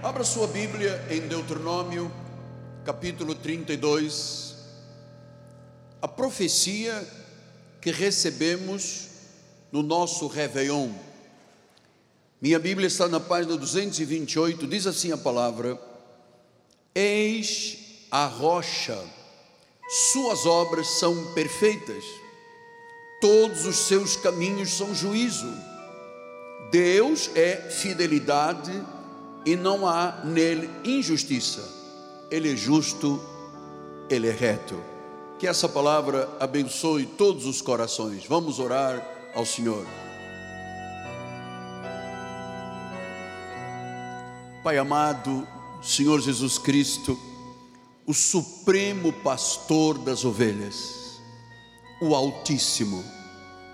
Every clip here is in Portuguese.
Abra sua Bíblia em Deuteronômio, capítulo 32. A profecia que recebemos no nosso Réveillon. Minha Bíblia está na página 228, diz assim a palavra: Eis a rocha, suas obras são perfeitas, todos os seus caminhos são juízo. Deus é fidelidade e não há nele injustiça. Ele é justo, ele é reto. Que essa palavra abençoe todos os corações. Vamos orar ao Senhor. Pai amado, Senhor Jesus Cristo, o supremo pastor das ovelhas, o Altíssimo,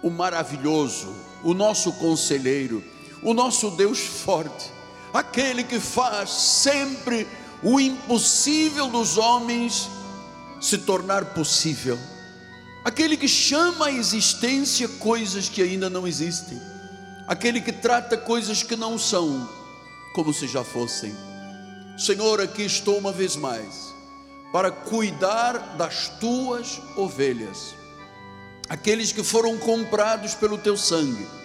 o maravilhoso, o nosso conselheiro, o nosso Deus forte, aquele que faz sempre o impossível dos homens se tornar possível, aquele que chama à existência coisas que ainda não existem, aquele que trata coisas que não são como se já fossem. Senhor, aqui estou uma vez mais para cuidar das tuas ovelhas, aqueles que foram comprados pelo teu sangue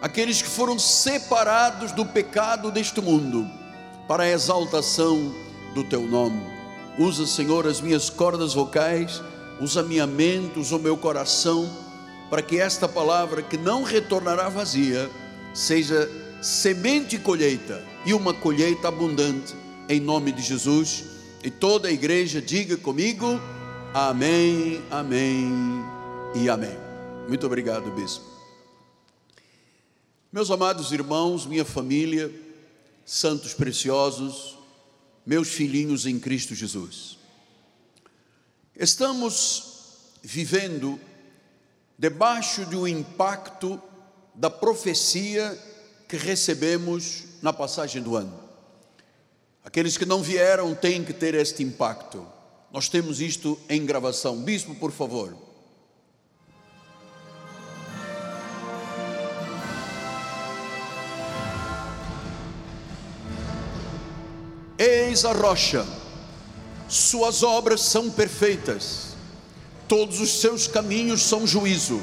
aqueles que foram separados do pecado deste mundo, para a exaltação do teu nome. Usa, Senhor, as minhas cordas vocais, usa minha mente, usa o meu coração, para que esta palavra que não retornará vazia, seja semente e colheita, e uma colheita abundante, em nome de Jesus. E toda a igreja diga comigo: Amém, Amém e Amém. Muito obrigado, bispo. Meus amados irmãos, minha família, santos preciosos, meus filhinhos em Cristo Jesus. Estamos vivendo debaixo de um impacto da profecia que recebemos na passagem do ano. Aqueles que não vieram têm que ter este impacto. Nós temos isto em gravação. Bispo, por favor. Eis a rocha, suas obras são perfeitas, todos os seus caminhos são juízo.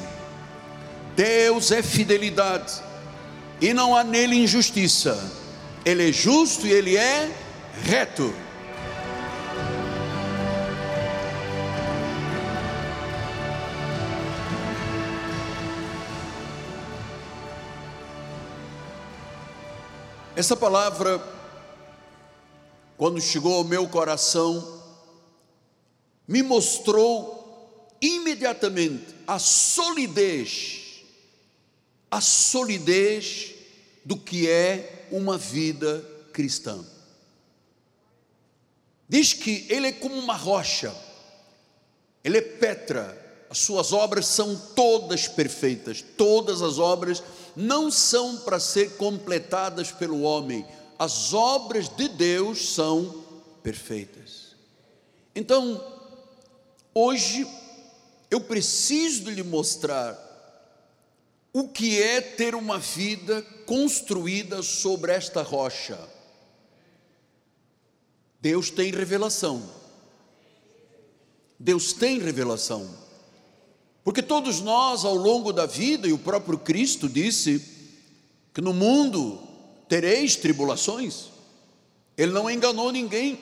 Deus é fidelidade e não há nele injustiça. Ele é justo e ele é reto. Essa palavra quando chegou ao meu coração, me mostrou imediatamente a solidez, a solidez do que é uma vida cristã. Diz que ele é como uma rocha, ele é Petra, as suas obras são todas perfeitas, todas as obras não são para ser completadas pelo homem, as obras de Deus são perfeitas. Então, hoje, eu preciso lhe mostrar o que é ter uma vida construída sobre esta rocha. Deus tem revelação. Deus tem revelação. Porque todos nós, ao longo da vida, e o próprio Cristo disse que no mundo tereis tribulações. Ele não enganou ninguém.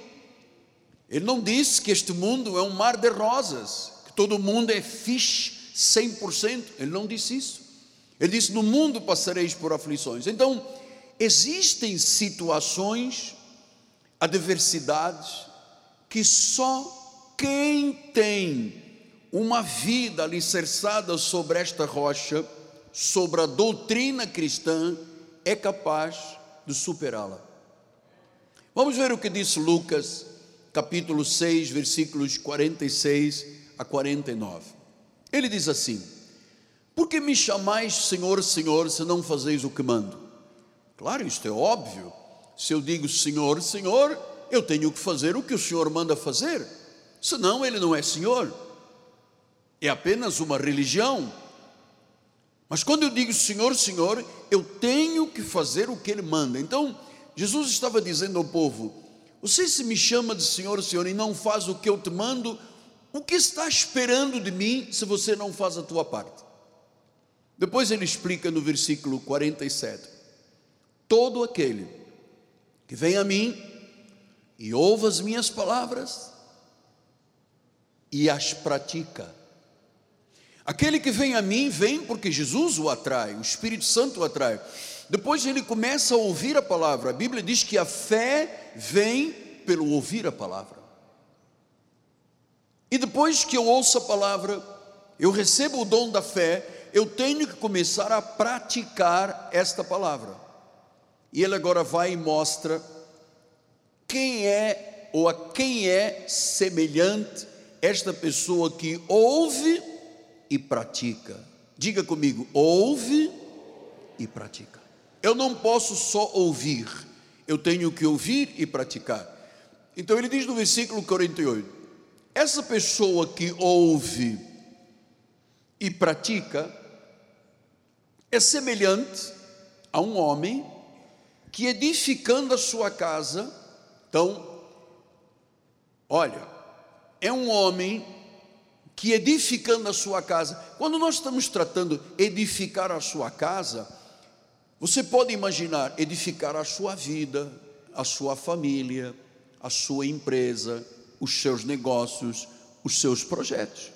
Ele não disse que este mundo é um mar de rosas, que todo mundo é fish 100%. Ele não disse isso. Ele disse: No mundo passareis por aflições. Então, existem situações, adversidades, que só quem tem uma vida alicerçada sobre esta rocha, sobre a doutrina cristã, é capaz de superá-la. Vamos ver o que diz Lucas, capítulo 6, versículos 46 a 49. Ele diz assim: Por que me chamais Senhor, Senhor, se não fazeis o que mando? Claro, isto é óbvio. Se eu digo Senhor, Senhor, eu tenho que fazer o que o Senhor manda fazer, senão ele não é Senhor. É apenas uma religião, mas quando eu digo Senhor, Senhor, eu tenho que fazer o que Ele manda. Então, Jesus estava dizendo ao povo: Você se me chama de Senhor, Senhor, e não faz o que eu te mando, o que está esperando de mim se você não faz a tua parte? Depois ele explica no versículo 47: Todo aquele que vem a mim e ouve as minhas palavras e as pratica. Aquele que vem a mim, vem porque Jesus o atrai, o Espírito Santo o atrai. Depois ele começa a ouvir a palavra. A Bíblia diz que a fé vem pelo ouvir a palavra. E depois que eu ouço a palavra, eu recebo o dom da fé, eu tenho que começar a praticar esta palavra. E ele agora vai e mostra quem é ou a quem é semelhante esta pessoa que ouve e pratica. Diga comigo, ouve e pratica. Eu não posso só ouvir, eu tenho que ouvir e praticar. Então ele diz no versículo 48: essa pessoa que ouve e pratica é semelhante a um homem que edificando a sua casa, então, olha, é um homem que edificando a sua casa, quando nós estamos tratando edificar a sua casa, você pode imaginar edificar a sua vida, a sua família, a sua empresa, os seus negócios, os seus projetos.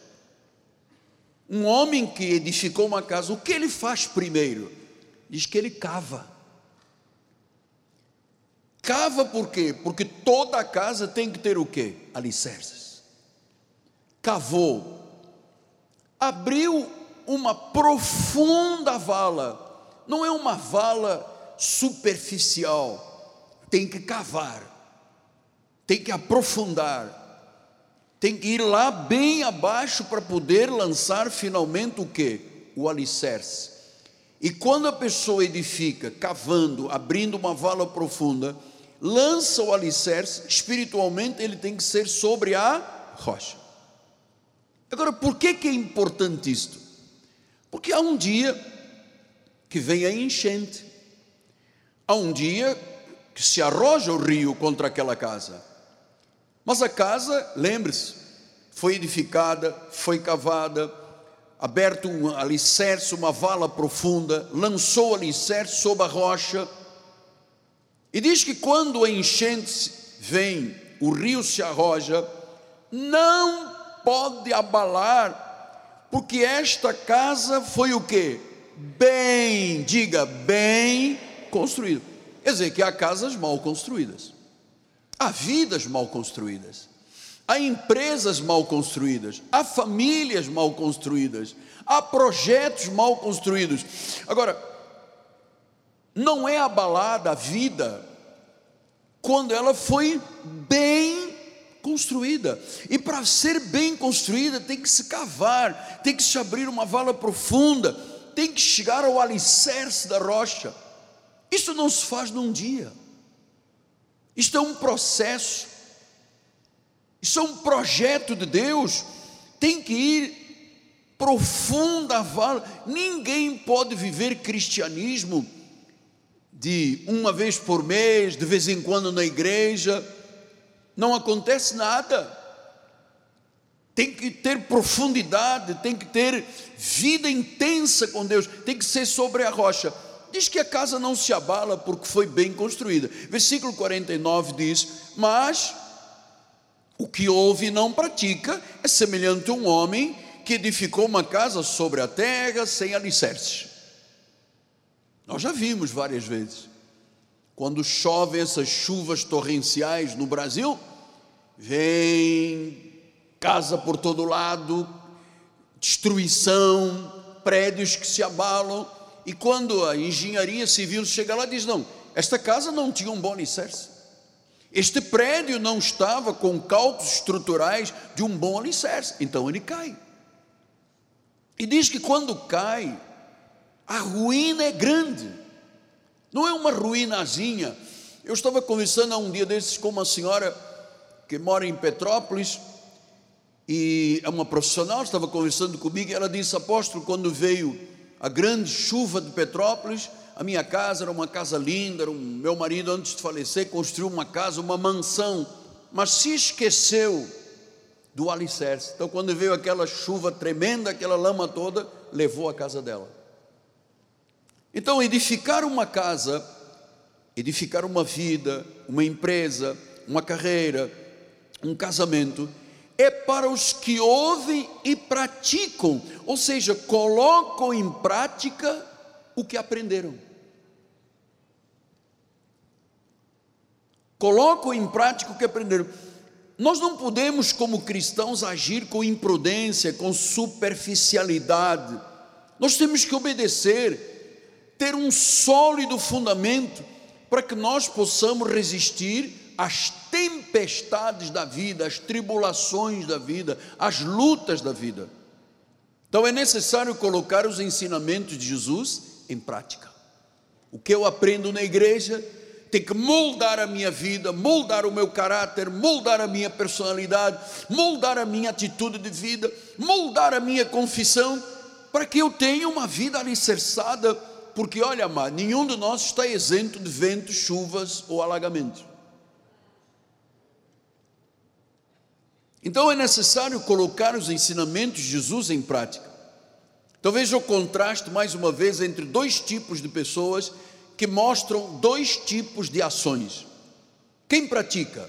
Um homem que edificou uma casa, o que ele faz primeiro? Diz que ele cava. Cava por quê? Porque toda casa tem que ter o quê? Alicerces. Cavou. Abriu uma profunda vala. Não é uma vala superficial. Tem que cavar tem que aprofundar, tem que ir lá bem abaixo para poder lançar finalmente o que? O alicerce. E quando a pessoa edifica, cavando, abrindo uma vala profunda, lança o alicerce, espiritualmente ele tem que ser sobre a rocha. Agora, por que, que é importante isto? Porque há um dia que vem a enchente, há um dia que se arroja o rio contra aquela casa. Mas a casa, lembre-se, foi edificada, foi cavada, aberto um alicerce, uma vala profunda, lançou o alicerce sob a rocha. E diz que quando a enchente vem, o rio se arroja, não pode abalar, porque esta casa foi o que? Bem, diga, bem construída. Quer dizer que há casas mal construídas. Há vidas mal construídas, há empresas mal construídas, há famílias mal construídas, há projetos mal construídos. Agora, não é abalada a vida quando ela foi bem construída. E para ser bem construída, tem que se cavar, tem que se abrir uma vala profunda, tem que chegar ao alicerce da rocha. Isso não se faz num dia. Isto é um processo, isso é um projeto de Deus, tem que ir profunda vala. Ninguém pode viver cristianismo de uma vez por mês, de vez em quando na igreja, não acontece nada. Tem que ter profundidade, tem que ter vida intensa com Deus, tem que ser sobre a rocha diz que a casa não se abala porque foi bem construída. Versículo 49 diz: Mas o que ouve e não pratica é semelhante a um homem que edificou uma casa sobre a terra sem alicerces. Nós já vimos várias vezes. Quando chovem essas chuvas torrenciais no Brasil, vem casa por todo lado, destruição, prédios que se abalam, e quando a engenharia civil chega lá, diz: não, esta casa não tinha um bom alicerce. Este prédio não estava com cálculos estruturais de um bom alicerce. Então ele cai. E diz que quando cai, a ruína é grande. Não é uma ruínazinha. Eu estava conversando há um dia desses com uma senhora que mora em Petrópolis e é uma profissional, estava conversando comigo e ela disse: Apóstolo, quando veio a grande chuva de Petrópolis, a minha casa era uma casa linda, um, meu marido, antes de falecer, construiu uma casa, uma mansão, mas se esqueceu do alicerce. Então, quando veio aquela chuva tremenda, aquela lama toda, levou a casa dela. Então, edificar uma casa, edificar uma vida, uma empresa, uma carreira, um casamento, é para os que ouvem e praticam, ou seja, colocam em prática o que aprenderam. colocam em prática o que aprenderam. Nós não podemos, como cristãos, agir com imprudência, com superficialidade. Nós temos que obedecer, ter um sólido fundamento para que nós possamos resistir às tempestades da vida, às tribulações da vida, às lutas da vida. Então é necessário colocar os ensinamentos de Jesus em prática. O que eu aprendo na igreja, tem que moldar a minha vida, moldar o meu caráter, moldar a minha personalidade, moldar a minha atitude de vida, moldar a minha confissão, para que eu tenha uma vida alicerçada, porque olha, amado, nenhum de nós está isento de ventos, chuvas ou alagamentos. Então é necessário colocar os ensinamentos de Jesus em prática. Então veja o contraste mais uma vez entre dois tipos de pessoas que mostram dois tipos de ações. Quem pratica?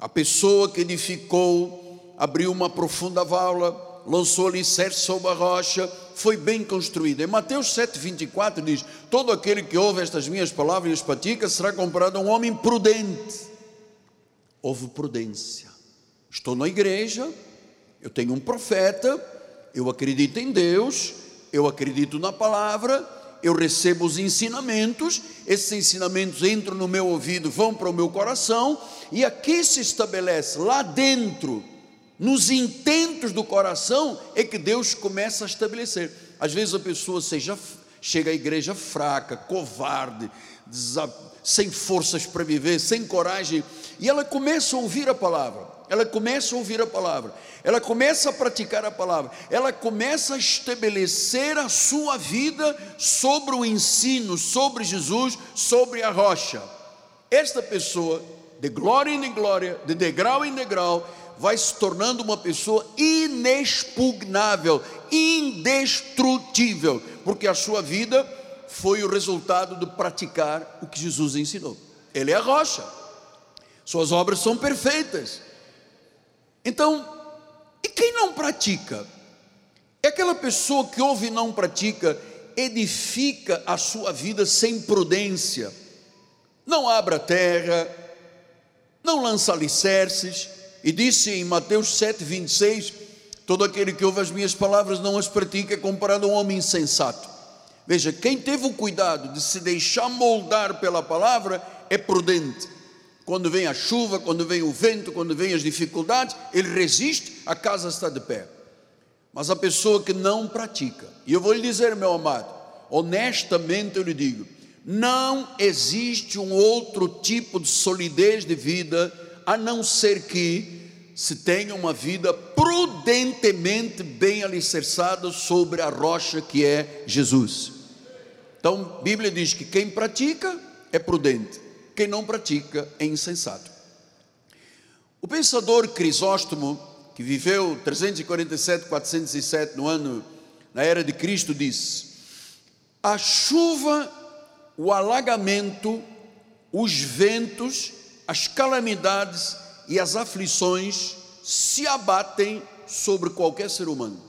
A pessoa que edificou, abriu uma profunda vala, lançou alicerce sobre a rocha, foi bem construída. Em Mateus 7,24 diz: Todo aquele que ouve estas minhas palavras e as pratica será comparado a um homem prudente. Houve prudência. Estou na igreja, eu tenho um profeta, eu acredito em Deus, eu acredito na palavra, eu recebo os ensinamentos, esses ensinamentos entram no meu ouvido, vão para o meu coração, e aqui se estabelece lá dentro, nos intentos do coração, é que Deus começa a estabelecer. Às vezes a pessoa seja, chega à igreja fraca, covarde, sem forças para viver, sem coragem, e ela começa a ouvir a palavra ela começa a ouvir a palavra, ela começa a praticar a palavra, ela começa a estabelecer a sua vida sobre o ensino, sobre Jesus, sobre a rocha. Esta pessoa, de glória em glória, de degrau em degrau, vai se tornando uma pessoa inexpugnável, indestrutível, porque a sua vida foi o resultado de praticar o que Jesus ensinou. Ele é a rocha. Suas obras são perfeitas. Então, e quem não pratica? É aquela pessoa que ouve e não pratica, edifica a sua vida sem prudência, não abra terra, não lança alicerces, e disse em Mateus 7, 26: Todo aquele que ouve as minhas palavras não as pratica é comparado a um homem insensato. Veja, quem teve o cuidado de se deixar moldar pela palavra é prudente quando vem a chuva, quando vem o vento, quando vem as dificuldades, ele resiste, a casa está de pé. Mas a pessoa que não pratica, e eu vou lhe dizer, meu amado, honestamente eu lhe digo, não existe um outro tipo de solidez de vida a não ser que se tenha uma vida prudentemente bem alicerçada sobre a rocha que é Jesus. Então, a Bíblia diz que quem pratica é prudente quem não pratica é insensato. O pensador Crisóstomo, que viveu 347, 407 no ano, na era de Cristo, diz: a chuva, o alagamento, os ventos, as calamidades e as aflições se abatem sobre qualquer ser humano.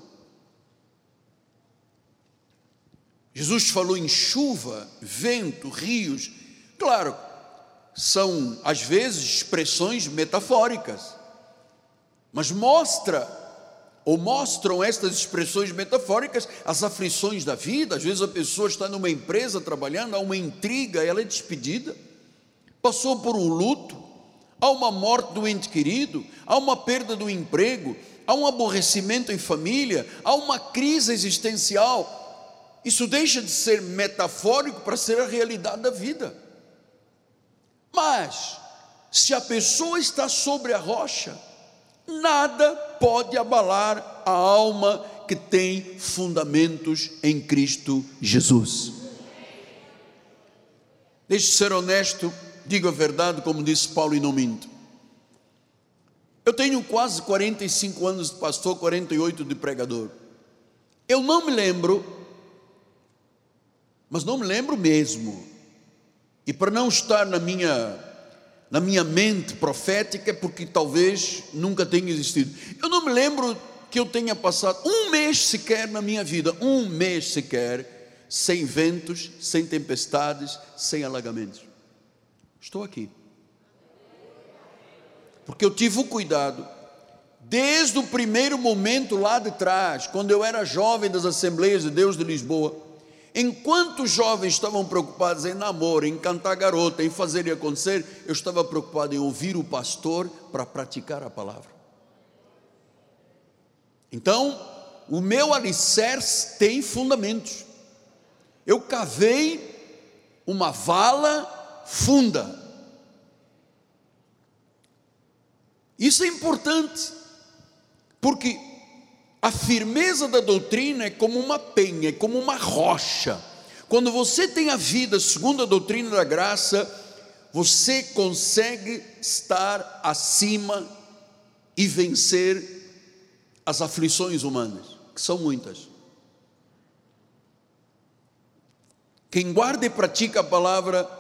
Jesus falou em chuva, vento, rios. Claro, são às vezes expressões metafóricas, mas mostra ou mostram estas expressões metafóricas as aflições da vida. Às vezes a pessoa está numa empresa trabalhando, há uma intriga, ela é despedida, passou por um luto, há uma morte do ente querido, há uma perda do emprego, há um aborrecimento em família, há uma crise existencial. Isso deixa de ser metafórico para ser a realidade da vida. Mas, se a pessoa está sobre a rocha, nada pode abalar a alma que tem fundamentos em Cristo Jesus. Deixe ser honesto, digo a verdade, como disse Paulo, e não minto. Eu tenho quase 45 anos de pastor, 48 de pregador. Eu não me lembro, mas não me lembro mesmo. E para não estar na minha na minha mente profética, porque talvez nunca tenha existido. Eu não me lembro que eu tenha passado um mês sequer na minha vida, um mês sequer, sem ventos, sem tempestades, sem alagamentos. Estou aqui. Porque eu tive o cuidado, desde o primeiro momento lá de trás, quando eu era jovem das Assembleias de Deus de Lisboa, enquanto os jovens estavam preocupados em namoro, em cantar garota, em fazer e acontecer, eu estava preocupado em ouvir o pastor para praticar a palavra. Então, o meu alicerce tem fundamentos. Eu cavei uma vala funda. Isso é importante, porque a firmeza da doutrina é como uma penha, é como uma rocha. Quando você tem a vida segundo a doutrina da graça, você consegue estar acima e vencer as aflições humanas, que são muitas. Quem guarda e pratica a palavra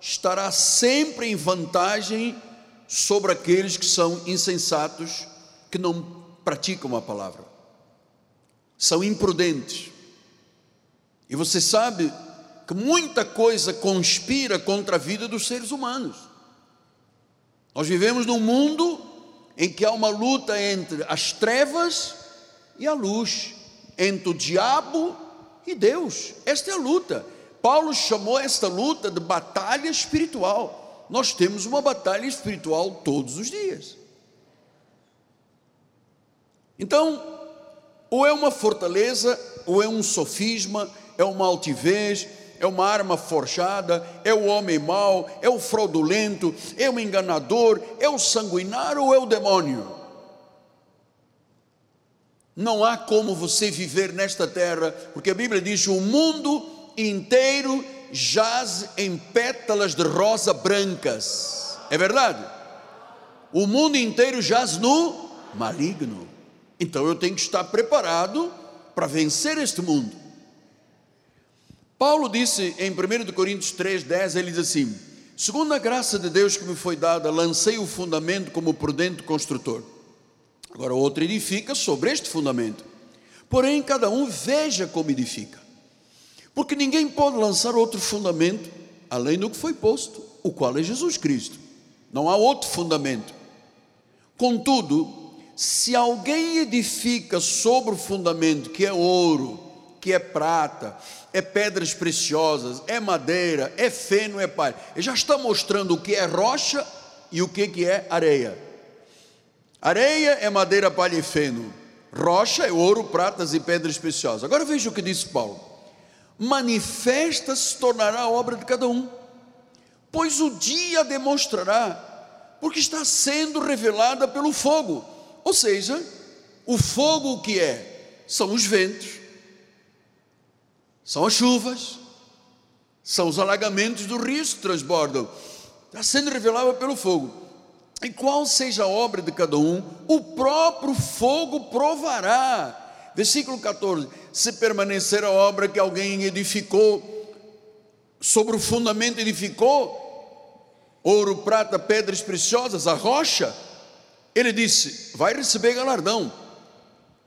estará sempre em vantagem sobre aqueles que são insensatos, que não praticam a palavra, são imprudentes. E você sabe que muita coisa conspira contra a vida dos seres humanos. Nós vivemos num mundo em que há uma luta entre as trevas e a luz, entre o diabo e Deus. Esta é a luta. Paulo chamou esta luta de batalha espiritual. Nós temos uma batalha espiritual todos os dias. Então, ou é uma fortaleza, ou é um sofisma, é uma altivez, é uma arma forjada, é o homem mau, é o fraudulento, é o enganador, é o sanguinário ou é o demônio. Não há como você viver nesta terra, porque a Bíblia diz: o mundo inteiro jaz em pétalas de rosa brancas. É verdade? O mundo inteiro jaz no maligno. Então eu tenho que estar preparado para vencer este mundo. Paulo disse em 1 Coríntios 3, 10, ele diz assim: Segundo a graça de Deus que me foi dada, lancei o fundamento como prudente construtor. Agora outro edifica sobre este fundamento. Porém, cada um veja como edifica. Porque ninguém pode lançar outro fundamento além do que foi posto, o qual é Jesus Cristo. Não há outro fundamento. Contudo, se alguém edifica sobre o fundamento que é ouro, que é prata, é pedras preciosas, é madeira, é feno, é palha. Ele já está mostrando o que é rocha e o que é areia. Areia é madeira, palha e feno. Rocha é ouro, pratas e pedras preciosas. Agora veja o que disse Paulo: manifesta se tornará a obra de cada um, pois o dia demonstrará, porque está sendo revelada pelo fogo. Ou seja, o fogo o que é? São os ventos, são as chuvas, são os alagamentos do rio que transbordam. Está sendo revelado pelo fogo. E qual seja a obra de cada um, o próprio fogo provará. Versículo 14: Se permanecer a obra que alguém edificou, sobre o fundamento edificou, ouro, prata, pedras preciosas, a rocha, ele disse: vai receber galardão.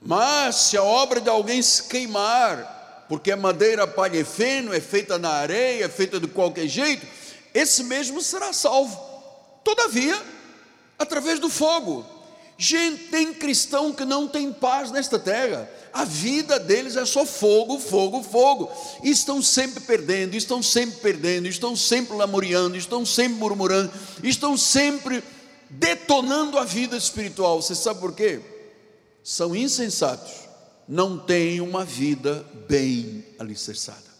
Mas se a obra de alguém se queimar, porque a madeira, palha e feno é feita na areia, é feita de qualquer jeito, esse mesmo será salvo. Todavia, através do fogo. Gente, tem cristão que não tem paz nesta terra. A vida deles é só fogo, fogo, fogo. E estão sempre perdendo, estão sempre perdendo, estão sempre lamuriando, estão sempre murmurando, estão sempre detonando a vida espiritual. Você sabe por quê? São insensatos não tem uma vida bem alicerçada.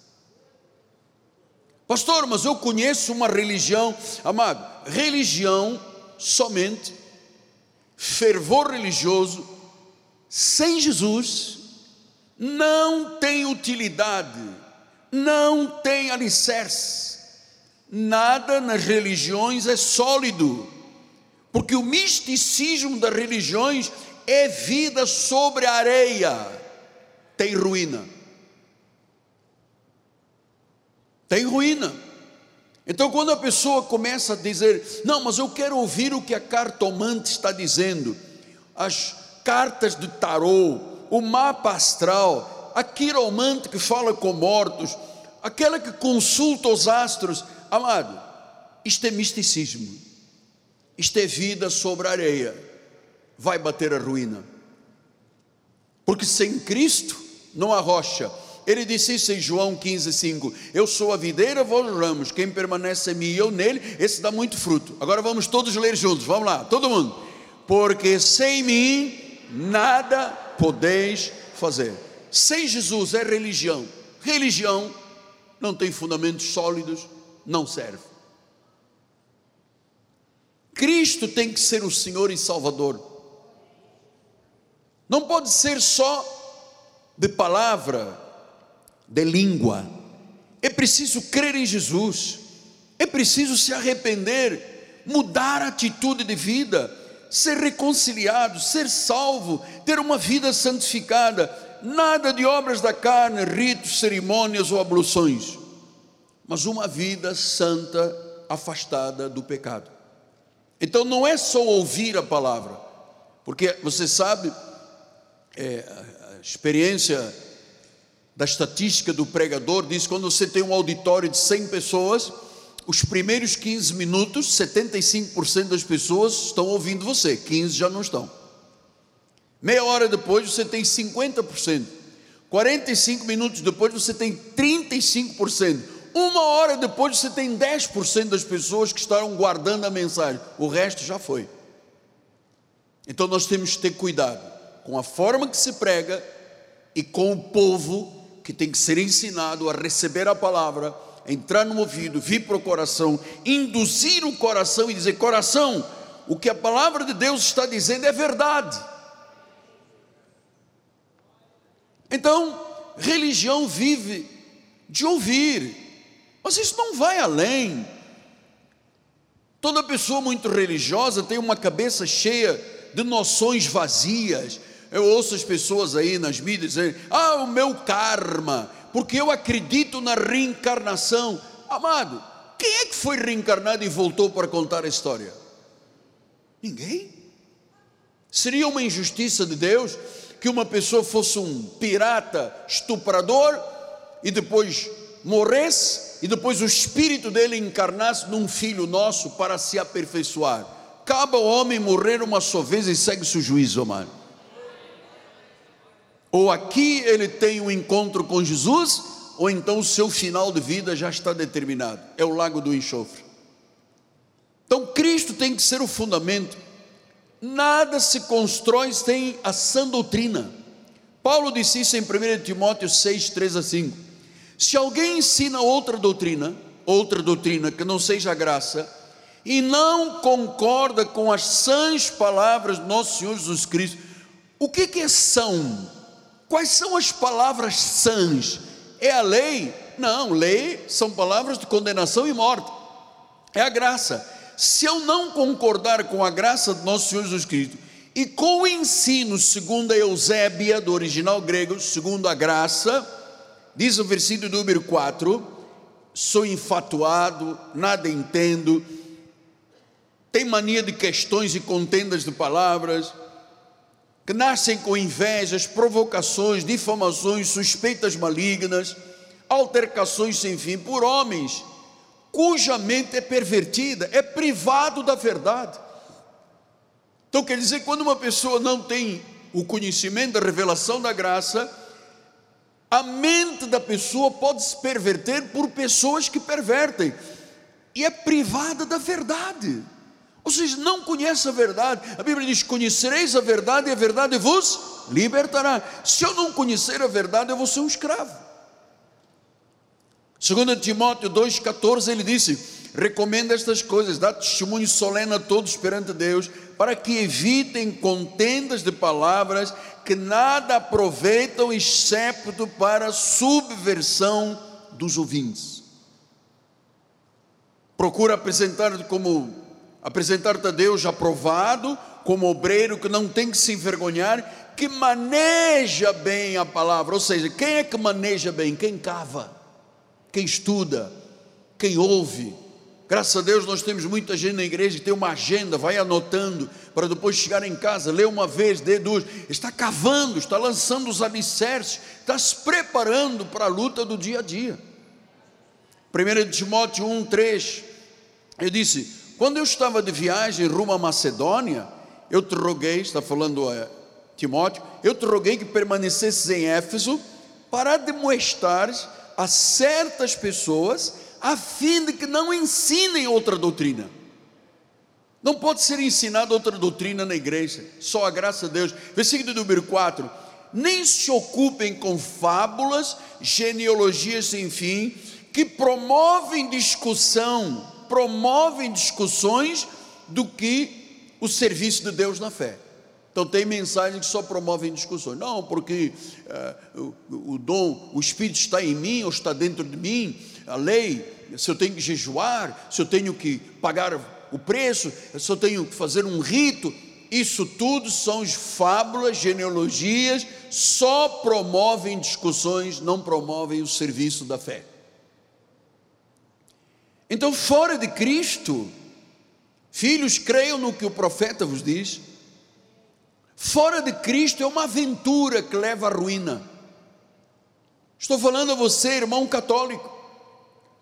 Pastor, mas eu conheço uma religião, amado, religião somente, fervor religioso, sem Jesus, não tem utilidade, não tem alicerce, nada nas religiões é sólido, porque o misticismo das religiões é vida sobre areia, tem ruína. Tem ruína. Então, quando a pessoa começa a dizer, não, mas eu quero ouvir o que a cartomante está dizendo, as cartas de tarô, o mapa astral, a quiromante que fala com mortos, aquela que consulta os astros, amado, isto é misticismo, isto é vida sobre areia, vai bater a ruína, porque sem Cristo não há rocha ele disse isso em João 15, 5: Eu sou a videira, vós ramos, quem permanece em mim e eu nele, esse dá muito fruto. Agora vamos todos ler juntos, vamos lá, todo mundo. Porque sem mim nada podeis fazer. Sem Jesus é religião. Religião não tem fundamentos sólidos, não serve. Cristo tem que ser o Senhor e Salvador. Não pode ser só de palavra, de língua. É preciso crer em Jesus, é preciso se arrepender, mudar a atitude de vida, ser reconciliado, ser salvo, ter uma vida santificada, nada de obras da carne, ritos, cerimônias ou abluções, mas uma vida santa, afastada do pecado. Então não é só ouvir a palavra, porque você sabe, é, a experiência da estatística do pregador diz quando você tem um auditório de 100 pessoas, os primeiros 15 minutos, 75% das pessoas estão ouvindo você, 15 já não estão. Meia hora depois você tem 50%. 45 minutos depois você tem 35%. Uma hora depois você tem 10% das pessoas que estão guardando a mensagem. O resto já foi. Então nós temos que ter cuidado com a forma que se prega e com o povo que tem que ser ensinado a receber a palavra, entrar no ouvido, vir para o coração, induzir o coração e dizer: coração, o que a palavra de Deus está dizendo é verdade. Então, religião vive de ouvir, mas isso não vai além. Toda pessoa muito religiosa tem uma cabeça cheia de noções vazias, eu ouço as pessoas aí nas mídias dizendo: ah, o meu karma, porque eu acredito na reencarnação. Amado, quem é que foi reencarnado e voltou para contar a história? Ninguém. Seria uma injustiça de Deus que uma pessoa fosse um pirata, estuprador e depois morresse e depois o espírito dele encarnasse num filho nosso para se aperfeiçoar. Cabe o homem morrer uma só vez e segue-se o juízo, amado ou aqui ele tem um encontro com Jesus, ou então o seu final de vida já está determinado. É o lago do enxofre. Então Cristo tem que ser o fundamento. Nada se constrói sem a sã doutrina. Paulo disse isso em 1 Timóteo 6, 3 a 5. Se alguém ensina outra doutrina, outra doutrina que não seja a graça, e não concorda com as sãs palavras do nosso Senhor Jesus Cristo, o que, que é são? Quais são as palavras sãs? É a lei? Não, lei são palavras de condenação e morte. É a graça. Se eu não concordar com a graça do nosso Senhor Jesus Cristo e com o ensino, segundo a Eusébia, do original grego, segundo a graça, diz o versículo número 4: sou infatuado, nada entendo, tem mania de questões e contendas de palavras que nascem com invejas, provocações, difamações, suspeitas malignas, altercações sem fim por homens cuja mente é pervertida, é privado da verdade. Então quer dizer, quando uma pessoa não tem o conhecimento da revelação da graça, a mente da pessoa pode se perverter por pessoas que pervertem, e é privada da verdade. Vocês não conhecem a verdade. A Bíblia diz: Conhecereis a verdade e a verdade vos libertará. Se eu não conhecer a verdade, eu vou ser um escravo. Segundo Timóteo 2,14, ele disse: Recomenda estas coisas, dá testemunho solene a todos perante Deus, para que evitem contendas de palavras que nada aproveitam, excepto para a subversão dos ouvintes. procura apresentar como apresentar-te a Deus aprovado, como obreiro que não tem que se envergonhar, que maneja bem a palavra. Ou seja, quem é que maneja bem? Quem cava, quem estuda, quem ouve. Graças a Deus nós temos muita gente na igreja que tem uma agenda, vai anotando, para depois chegar em casa, ler uma vez, ler duas. Está cavando, está lançando os alicerces, está se preparando para a luta do dia a dia. 1 Timóteo 1, 3, eu disse: quando eu estava de viagem rumo à Macedônia, eu te roguei, está falando a Timóteo, eu te roguei que permanecesses em Éfeso para demonstrares a certas pessoas a fim de que não ensinem outra doutrina. Não pode ser ensinada outra doutrina na igreja, só a graça de Deus. Versículo número 4: Nem se ocupem com fábulas, genealogias sem fim, que promovem discussão, promovem discussões do que o serviço de Deus na fé. Então tem mensagens que só promovem discussões. Não, porque uh, o, o, dom, o Espírito está em mim ou está dentro de mim, a lei, se eu tenho que jejuar, se eu tenho que pagar o preço, se eu tenho que fazer um rito, isso tudo são fábulas, genealogias, só promovem discussões, não promovem o serviço da fé. Então, fora de Cristo, filhos, creiam no que o profeta vos diz. Fora de Cristo é uma aventura que leva à ruína. Estou falando a você, irmão católico.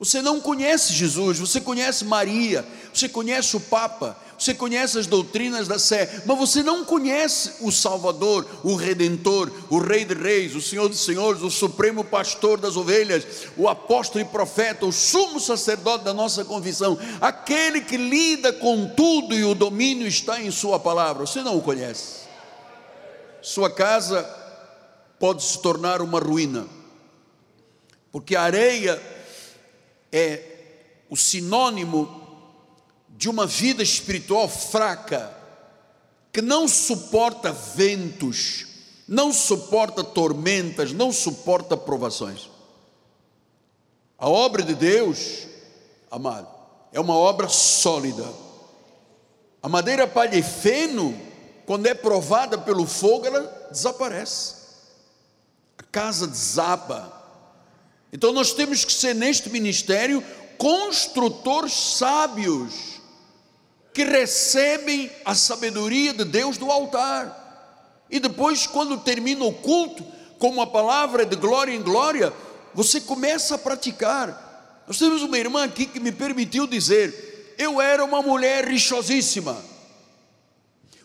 Você não conhece Jesus, você conhece Maria, você conhece o Papa, você conhece as doutrinas da Sé, mas você não conhece o Salvador, o Redentor, o Rei de Reis, o Senhor dos Senhores, o Supremo Pastor das ovelhas, o apóstolo e profeta, o sumo sacerdote da nossa confissão, aquele que lida com tudo e o domínio está em Sua palavra. Você não o conhece. Sua casa pode se tornar uma ruína, porque a areia é o sinônimo de uma vida espiritual fraca, que não suporta ventos, não suporta tormentas, não suporta provações. A obra de Deus, amado, é uma obra sólida. A madeira palha e feno, quando é provada pelo fogo, ela desaparece. A casa desaba. Então nós temos que ser neste ministério construtores sábios que recebem a sabedoria de Deus do altar. E depois, quando termina o culto, com uma palavra de glória em glória, você começa a praticar. Nós temos uma irmã aqui que me permitiu dizer: eu era uma mulher rixosíssima,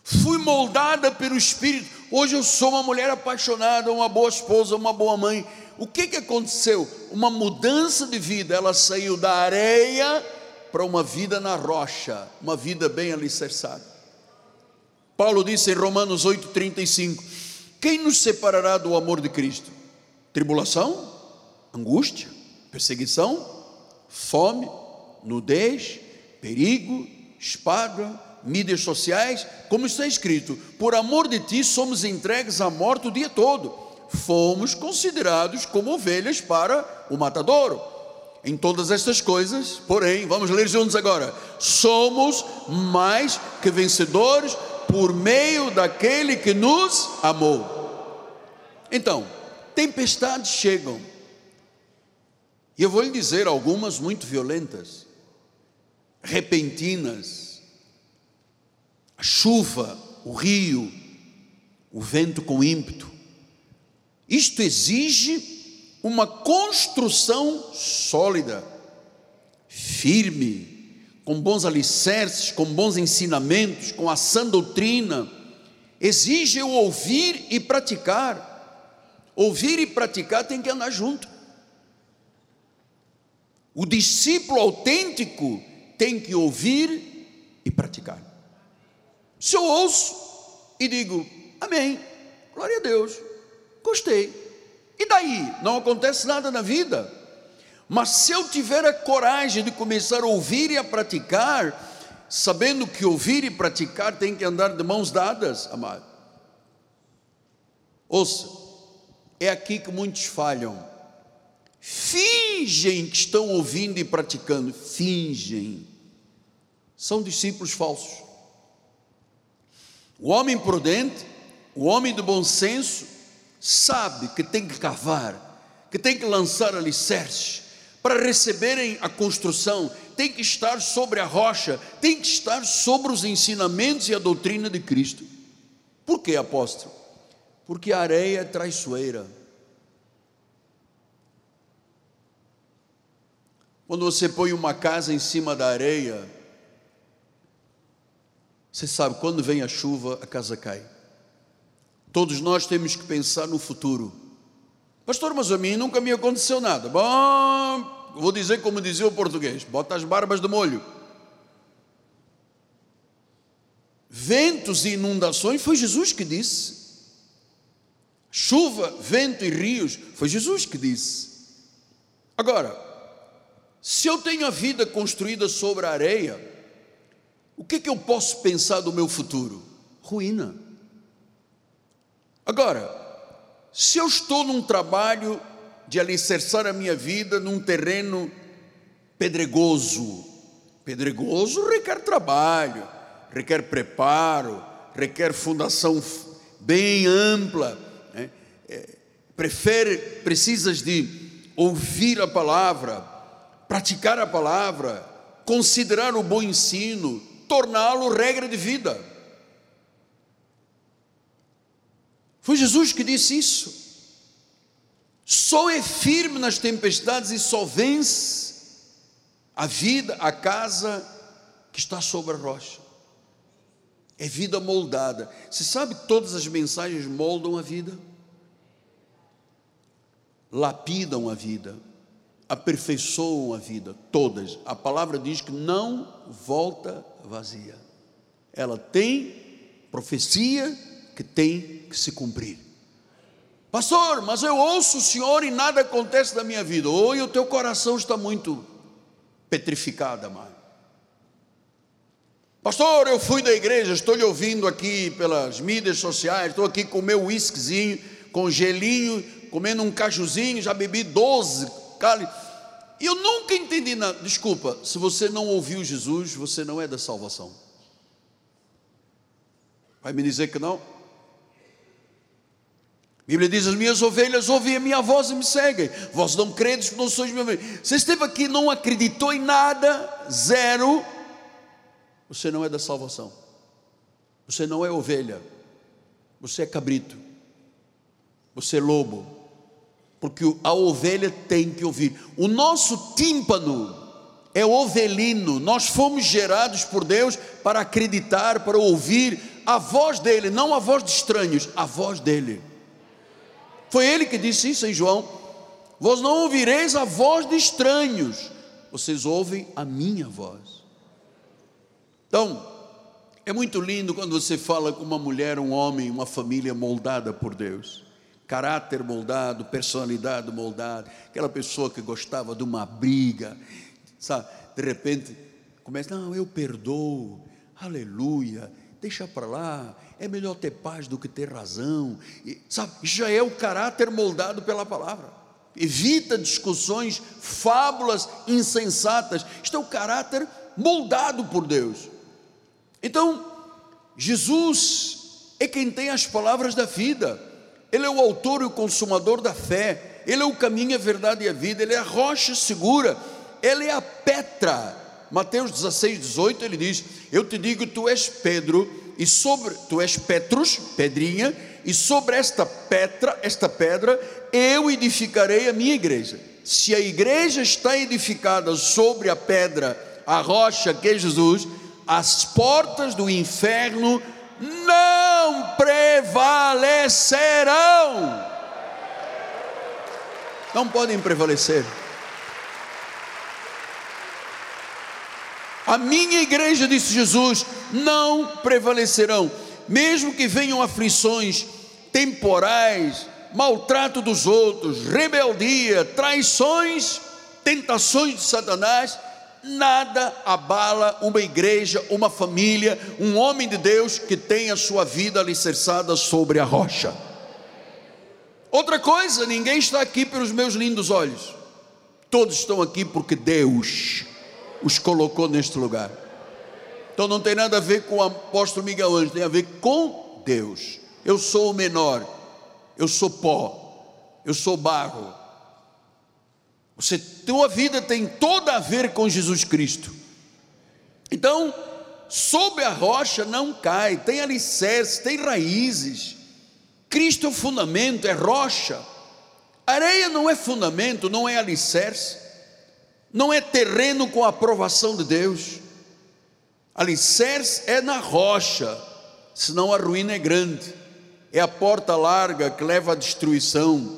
fui moldada pelo Espírito, hoje eu sou uma mulher apaixonada, uma boa esposa, uma boa mãe. O que, que aconteceu? Uma mudança de vida, ela saiu da areia para uma vida na rocha, uma vida bem alicerçada. Paulo disse em Romanos 8,35: Quem nos separará do amor de Cristo? Tribulação, angústia, perseguição, fome, nudez, perigo, espada, mídias sociais, como está escrito: Por amor de ti somos entregues à morte o dia todo, fomos considerados como ovelhas para o matadouro em todas estas coisas, porém, vamos ler juntos agora: somos mais que vencedores por meio daquele que nos amou. Então, tempestades chegam, e eu vou lhe dizer algumas muito violentas, repentinas, a chuva, o rio, o vento com ímpeto. Isto exige uma construção sólida, firme, com bons alicerces, com bons ensinamentos, com a sã doutrina, exige o ouvir e praticar. Ouvir e praticar tem que andar junto. O discípulo autêntico tem que ouvir e praticar. Se eu ouço e digo, Amém, glória a Deus, gostei, e daí? Não acontece nada na vida. Mas se eu tiver a coragem de começar a ouvir e a praticar, sabendo que ouvir e praticar tem que andar de mãos dadas, amado. Ouça, é aqui que muitos falham. fingem que estão ouvindo e praticando, fingem. São discípulos falsos. O homem prudente, o homem de bom senso, sabe que tem que cavar, que tem que lançar alicerces para receberem a construção, tem que estar sobre a rocha, tem que estar sobre os ensinamentos e a doutrina de Cristo. Por que, apóstolo? Porque a areia é traiçoeira. Quando você põe uma casa em cima da areia, você sabe, quando vem a chuva, a casa cai. Todos nós temos que pensar no futuro. Pastor, mas a mim nunca me aconteceu nada. Bom, vou dizer como dizia o português: bota as barbas de molho. Ventos e inundações foi Jesus que disse. Chuva, vento e rios foi Jesus que disse. Agora, se eu tenho a vida construída sobre a areia, o que, que eu posso pensar do meu futuro? Ruína. Agora, se eu estou num trabalho de alicerçar a minha vida num terreno pedregoso, pedregoso requer trabalho, requer preparo, requer fundação bem ampla, né? é, prefere, precisas de ouvir a palavra, praticar a palavra, considerar o bom ensino, torná-lo regra de vida. Foi Jesus que disse isso. Só é firme nas tempestades e só vence a vida, a casa que está sobre a rocha. É vida moldada. Você sabe que todas as mensagens moldam a vida? Lapidam a vida aperfeiçoam a vida, todas. A palavra diz que não volta vazia. Ela tem profecia que tem que se cumprir. Pastor, mas eu ouço o Senhor e nada acontece na minha vida. Oi, o teu coração está muito petrificado, amado. Pastor, eu fui da igreja, estou lhe ouvindo aqui pelas mídias sociais, estou aqui com meu whiskyzinho, com gelinho, comendo um cajuzinho, já bebi 12 cale. E eu nunca entendi nada. Desculpa, se você não ouviu Jesus, você não é da salvação. Vai me dizer que não? A Bíblia diz: As minhas ovelhas ouvem a minha voz e me seguem. Vós não credes não sois meu ovelha. Você esteve aqui não acreditou em nada, zero. Você não é da salvação. Você não é ovelha. Você é cabrito. Você é lobo porque a ovelha tem que ouvir. O nosso tímpano é ovelino, nós fomos gerados por Deus para acreditar, para ouvir a voz dele, não a voz de estranhos, a voz dele. Foi ele que disse isso em João: Vós não ouvireis a voz de estranhos, vocês ouvem a minha voz. Então, é muito lindo quando você fala com uma mulher, um homem, uma família moldada por Deus. Caráter moldado, personalidade moldada, aquela pessoa que gostava de uma briga, sabe? De repente começa, não, eu perdoo, aleluia, deixa para lá, é melhor ter paz do que ter razão, e, sabe? Já é o caráter moldado pela palavra. Evita discussões, fábulas insensatas. Isto é o caráter moldado por Deus. Então, Jesus é quem tem as palavras da vida. Ele é o autor e o consumador da fé, Ele é o caminho, a verdade e a vida, Ele é a rocha segura, Ele é a Petra. Mateus 16, 18, ele diz: Eu te digo, tu és Pedro, e sobre tu és Petrus, pedrinha, e sobre esta pedra, esta pedra, eu edificarei a minha igreja. Se a igreja está edificada sobre a pedra, a rocha que é Jesus, as portas do inferno não prevalecerão. Não podem prevalecer. A minha igreja, disse Jesus, não prevalecerão, mesmo que venham aflições temporais, maltrato dos outros, rebeldia, traições, tentações de Satanás, Nada abala uma igreja, uma família, um homem de Deus que tem a sua vida alicerçada sobre a rocha. Outra coisa, ninguém está aqui pelos meus lindos olhos. Todos estão aqui porque Deus os colocou neste lugar. Então não tem nada a ver com o apóstolo Miguel Anjo, tem a ver com Deus. Eu sou o menor, eu sou pó, eu sou barro. Você, tua vida tem toda a ver com Jesus Cristo. Então, sob a rocha não cai, tem alicerce, tem raízes. Cristo é o fundamento, é rocha. Areia não é fundamento, não é alicerce, não é terreno com a aprovação de Deus. Alicerce é na rocha, senão a ruína é grande, é a porta larga que leva à destruição.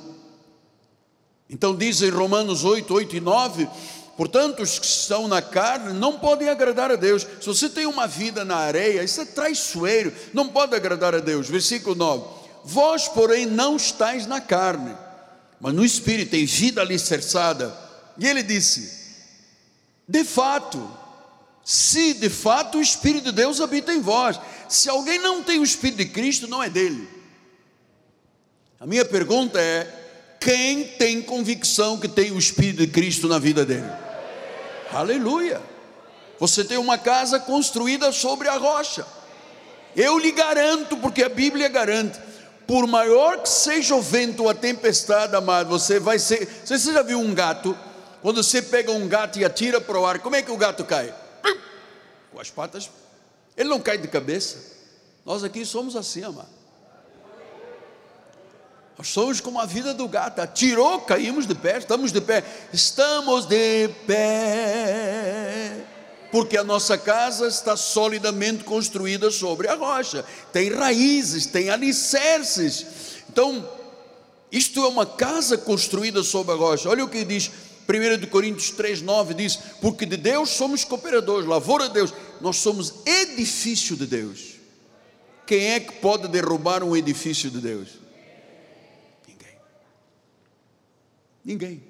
Então diz em Romanos 8, 8 e 9: portanto, os que estão na carne não podem agradar a Deus. Se você tem uma vida na areia, isso é traiçoeiro, não pode agradar a Deus. Versículo 9: Vós, porém, não estáis na carne mas no espírito tem vida alicerçada. E ele disse: de fato, se de fato o Espírito de Deus habita em vós, se alguém não tem o Espírito de Cristo, não é dele. A minha pergunta é: quem tem convicção que tem o Espírito de Cristo na vida dele? Aleluia! Você tem uma casa construída sobre a rocha. Eu lhe garanto, porque a Bíblia garante, por maior que seja o vento ou a tempestade, amado, você vai ser. Você já viu um gato? Quando você pega um gato e atira para o ar, como é que o gato cai? Com as patas. Ele não cai de cabeça. Nós aqui somos assim, amado. Nós somos como a vida do gato. Atirou, caímos de pé, estamos de pé. Estamos de pé porque a nossa casa está solidamente construída sobre a rocha, tem raízes, tem alicerces. Então, isto é uma casa construída sobre a rocha. Olha o que diz 1 Coríntios 3,9: diz: Porque de Deus somos cooperadores, lavoura de Deus, nós somos edifício de Deus. Quem é que pode derrubar um edifício de Deus? Ninguém. Ninguém.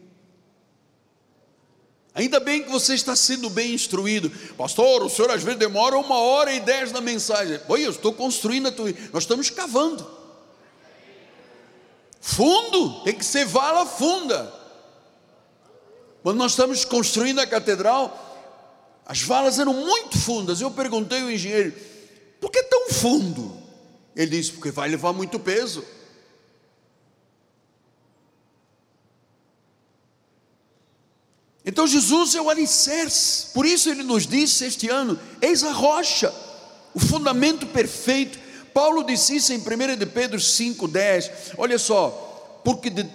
Ainda bem que você está sendo bem instruído. Pastor, o senhor às vezes demora uma hora e dez na mensagem. Oi, eu estou construindo a tua. Nós estamos cavando. Fundo, tem que ser vala funda. Quando nós estamos construindo a catedral, as valas eram muito fundas. Eu perguntei ao engenheiro, por que tão fundo? Ele disse, porque vai levar muito peso. Então Jesus é o alicerce, por isso ele nos disse este ano: eis a rocha, o fundamento perfeito. Paulo disse isso em 1 de Pedro 5,10. Olha só, porque de,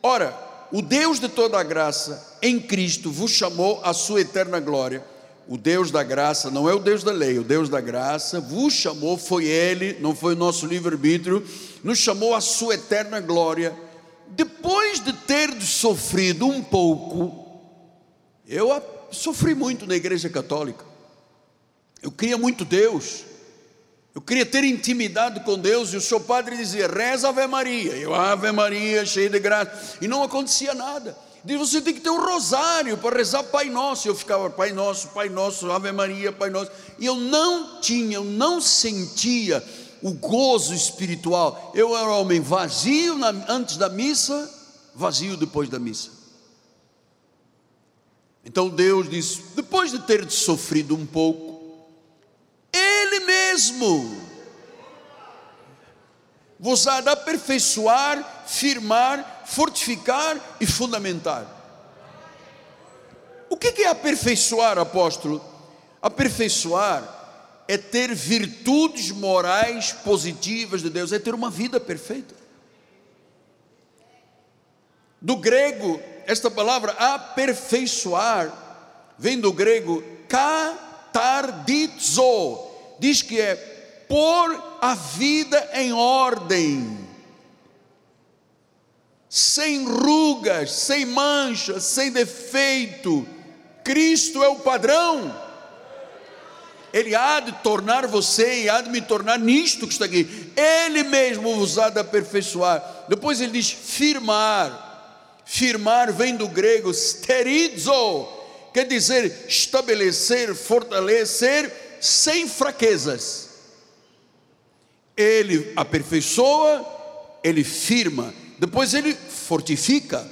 ora, o Deus de toda a graça em Cristo vos chamou à sua eterna glória. O Deus da graça não é o Deus da lei, o Deus da graça vos chamou, foi Ele, não foi o nosso livre-arbítrio, nos chamou à sua eterna glória. Depois de ter sofrido um pouco, eu sofri muito na igreja católica. Eu queria muito Deus. Eu queria ter intimidade com Deus. E o seu padre dizia: reza Ave Maria. Eu, Ave Maria, cheio de graça. E não acontecia nada. Diz: você tem que ter um rosário para rezar Pai Nosso. Eu ficava: Pai Nosso, Pai Nosso, Ave Maria, Pai Nosso. E eu não tinha, eu não sentia o gozo espiritual. Eu era homem vazio na, antes da missa, vazio depois da missa. Então Deus diz: depois de ter sofrido um pouco, Ele mesmo vos há aperfeiçoar, firmar, fortificar e fundamentar. O que é aperfeiçoar, apóstolo? Aperfeiçoar é ter virtudes morais positivas de Deus, é ter uma vida perfeita. Do grego, esta palavra aperfeiçoar vem do grego katardizo, diz que é pôr a vida em ordem, sem rugas, sem manchas, sem defeito. Cristo é o padrão. Ele há de tornar você e há de me tornar nisto que está aqui. Ele mesmo vos há de aperfeiçoar. Depois ele diz firmar. Firmar vem do grego sterizo, quer dizer estabelecer, fortalecer sem fraquezas. Ele aperfeiçoa, ele firma, depois ele fortifica.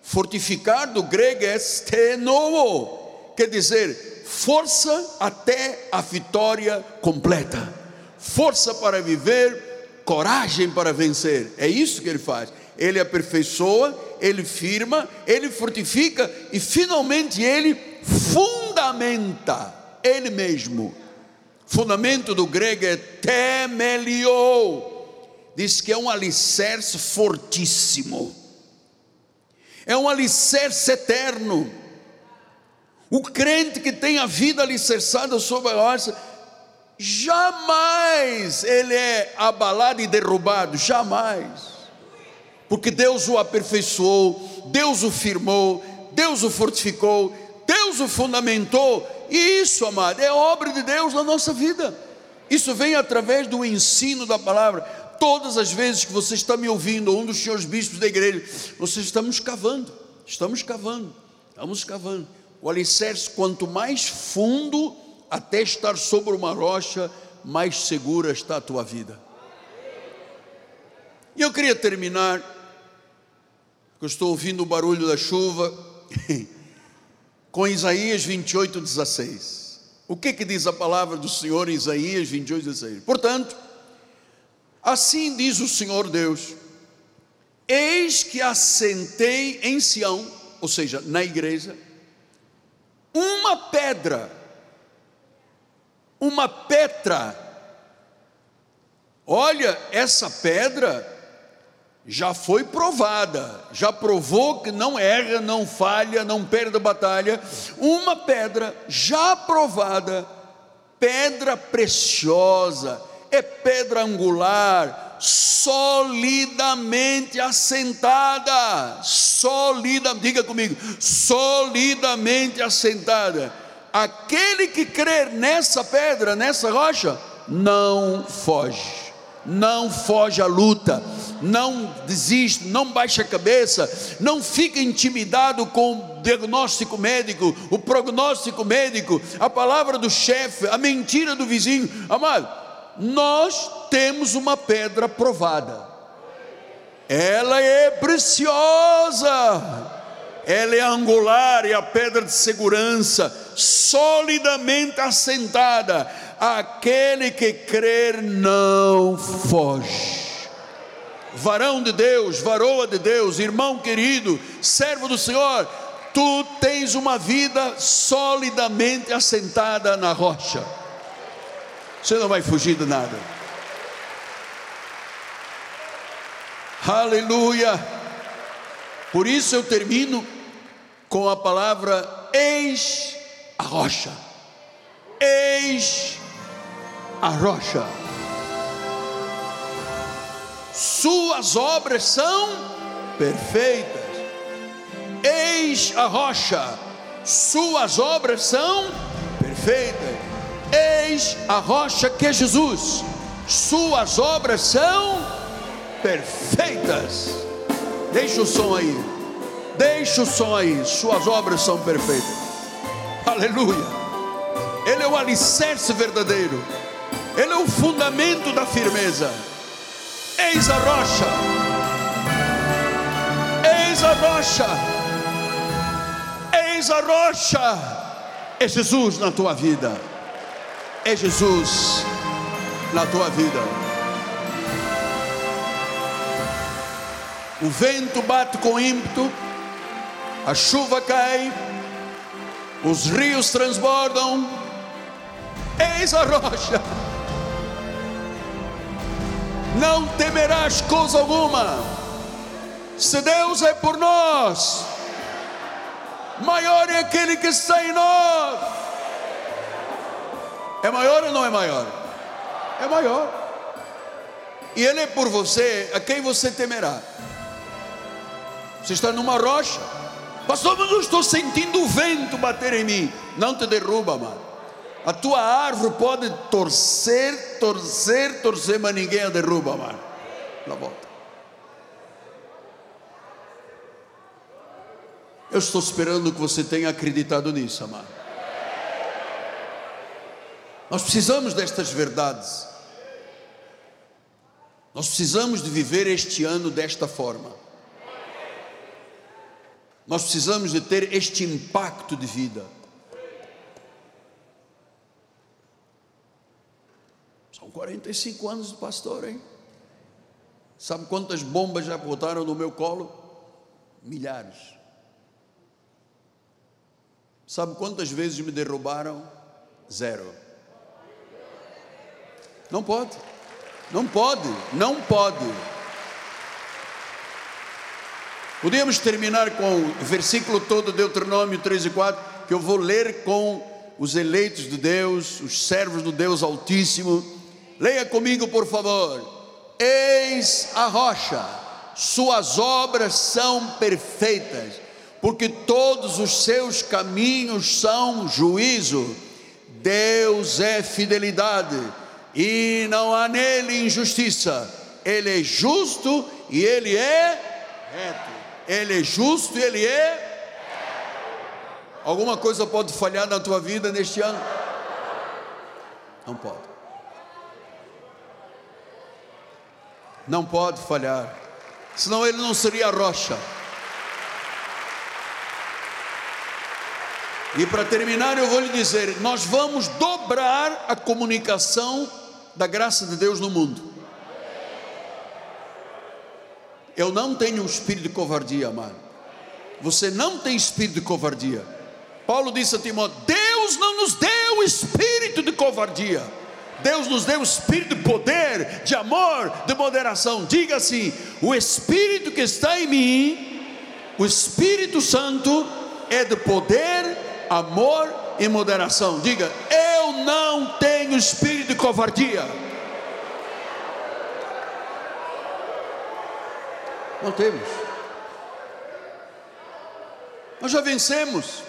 Fortificar do grego é stenoo, quer dizer, força até a vitória completa, força para viver, coragem para vencer. É isso que ele faz. Ele aperfeiçoa, ele firma, ele fortifica e finalmente ele fundamenta ele mesmo. Fundamento do grego é temelio, diz que é um alicerce fortíssimo é um alicerce eterno. O crente que tem a vida alicerçada sobre a rocha, jamais ele é abalado e derrubado, jamais. Porque Deus o aperfeiçoou, Deus o firmou, Deus o fortificou, Deus o fundamentou, e isso, amado, é obra de Deus na nossa vida. Isso vem através do ensino da palavra todas as vezes que você está me ouvindo, um dos senhores bispos da igreja, vocês estamos cavando, estamos cavando, estamos cavando. O alicerce, quanto mais fundo, até estar sobre uma rocha, mais segura está a tua vida. E eu queria terminar, porque eu estou ouvindo o barulho da chuva, com Isaías 28, 16. O que, que diz a palavra do Senhor em Isaías 28, 16? Portanto, Assim diz o Senhor Deus: Eis que assentei em Sião, ou seja, na igreja, uma pedra, uma Petra. Olha, essa pedra já foi provada, já provou que não erra, não falha, não perde a batalha. Uma pedra já provada, pedra preciosa é pedra angular, solidamente assentada, solida, diga comigo, solidamente assentada. Aquele que crer nessa pedra, nessa rocha, não foge, não foge à luta, não desiste, não baixa a cabeça, não fica intimidado com o diagnóstico médico, o prognóstico médico, a palavra do chefe, a mentira do vizinho, amado nós temos uma pedra provada. Ela é preciosa. Ela é angular, é a pedra de segurança, solidamente assentada. Aquele que crer não foge. Varão de Deus, varoa de Deus, irmão querido, servo do Senhor, tu tens uma vida solidamente assentada na rocha você não vai fugir de nada. Aleluia. Por isso eu termino com a palavra eis a rocha. Eis a rocha. Suas obras são perfeitas. Eis a rocha. Suas obras são perfeitas. Eis a rocha que é Jesus, suas obras são perfeitas. Deixa o som aí, deixa o som aí, suas obras são perfeitas. Aleluia. Ele é o alicerce verdadeiro, ele é o fundamento da firmeza. Eis a rocha, eis a rocha, eis a rocha, é Jesus na tua vida é Jesus na tua vida. O vento bate com ímpeto, a chuva cai, os rios transbordam, eis a rocha. Não temerás coisa alguma, se Deus é por nós, maior é aquele que está em nós é maior ou não é maior? É maior. E Ele é por você, a quem você temerá? Você está numa rocha, pastor, mas eu estou sentindo o vento bater em mim. Não te derruba, mano. A tua árvore pode torcer, torcer, torcer, mas ninguém a derruba, mano. Na volta. Eu estou esperando que você tenha acreditado nisso, amado. Nós precisamos destas verdades. Nós precisamos de viver este ano desta forma. Nós precisamos de ter este impacto de vida. São 45 anos de pastor, hein? Sabe quantas bombas já botaram no meu colo? Milhares. Sabe quantas vezes me derrubaram? Zero. Não pode. Não pode. Não pode. Podíamos terminar com o versículo todo, Deuteronômio 3 e 4, que eu vou ler com os eleitos de Deus, os servos do Deus Altíssimo. Leia comigo, por favor. Eis a rocha, suas obras são perfeitas, porque todos os seus caminhos são juízo. Deus é fidelidade e não há nele injustiça. Ele é justo e ele é reto. Ele é justo e Ele é. Alguma coisa pode falhar na tua vida neste ano? Não pode. Não pode falhar, senão ele não seria rocha. E para terminar, eu vou lhe dizer: nós vamos dobrar a comunicação da graça de Deus no mundo. Eu não tenho um espírito de covardia, amado. Você não tem espírito de covardia. Paulo disse a Timóteo: Deus não nos deu espírito de covardia. Deus nos deu espírito de poder, de amor, de moderação. Diga assim: o espírito que está em mim, o Espírito Santo, é de poder, amor e moderação. Diga: eu não tenho espírito de covardia. Não temos. Nós já vencemos.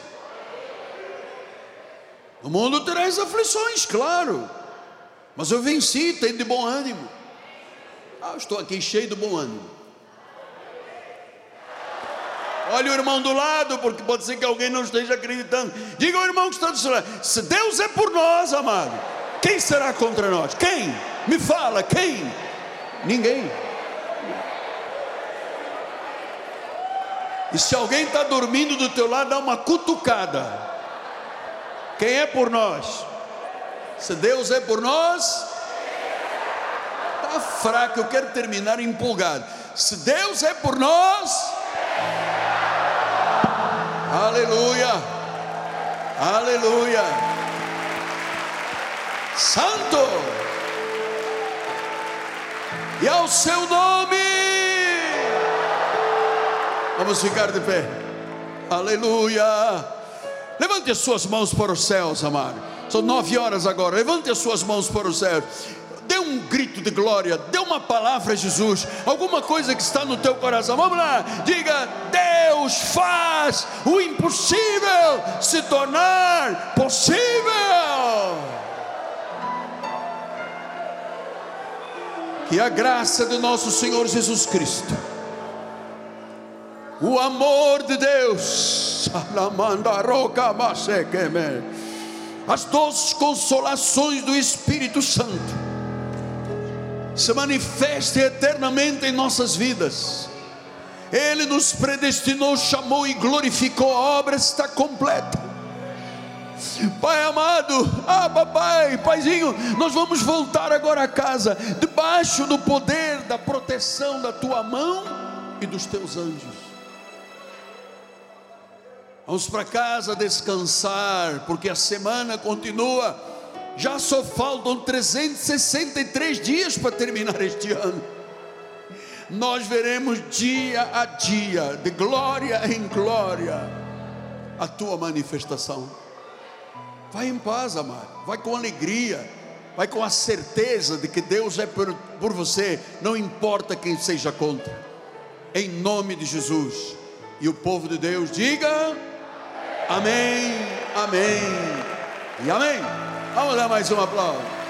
O mundo terá as aflições, claro. Mas eu venci, tenho de bom ânimo. Ah, estou aqui cheio de bom ânimo. Olha o irmão do lado, porque pode ser que alguém não esteja acreditando. Diga ao irmão que está do seu lado: se Deus é por nós, amado, quem será contra nós? Quem? Me fala, quem? Ninguém. E se alguém está dormindo do teu lado, dá uma cutucada. Quem é por nós? Se Deus é por nós, está fraco. Eu quero terminar empolgado. Se Deus é por nós, aleluia, aleluia, Santo, e ao seu nome. Vamos ficar de pé. Aleluia. Levante as suas mãos para os céus, amado. São nove horas agora. Levante as suas mãos para os céus. Um grito de glória. Dê uma palavra a Jesus. Alguma coisa que está no teu coração. Vamos lá. Diga: Deus faz o impossível se tornar possível. Que a graça de nosso Senhor Jesus Cristo o amor de Deus, as doces consolações do Espírito Santo se manifestem eternamente em nossas vidas. Ele nos predestinou, chamou e glorificou, a obra está completa. Pai amado, ah papai, paizinho, nós vamos voltar agora a casa, debaixo do poder, da proteção da tua mão e dos teus anjos. Vamos para casa descansar, porque a semana continua. Já só faltam 363 dias para terminar este ano. Nós veremos dia a dia, de glória em glória, a tua manifestação. Vai em paz, amado. Vai com alegria. Vai com a certeza de que Deus é por, por você, não importa quem seja contra. Em nome de Jesus. E o povo de Deus diga. Amém, amém e amém. Vamos dar mais um aplauso.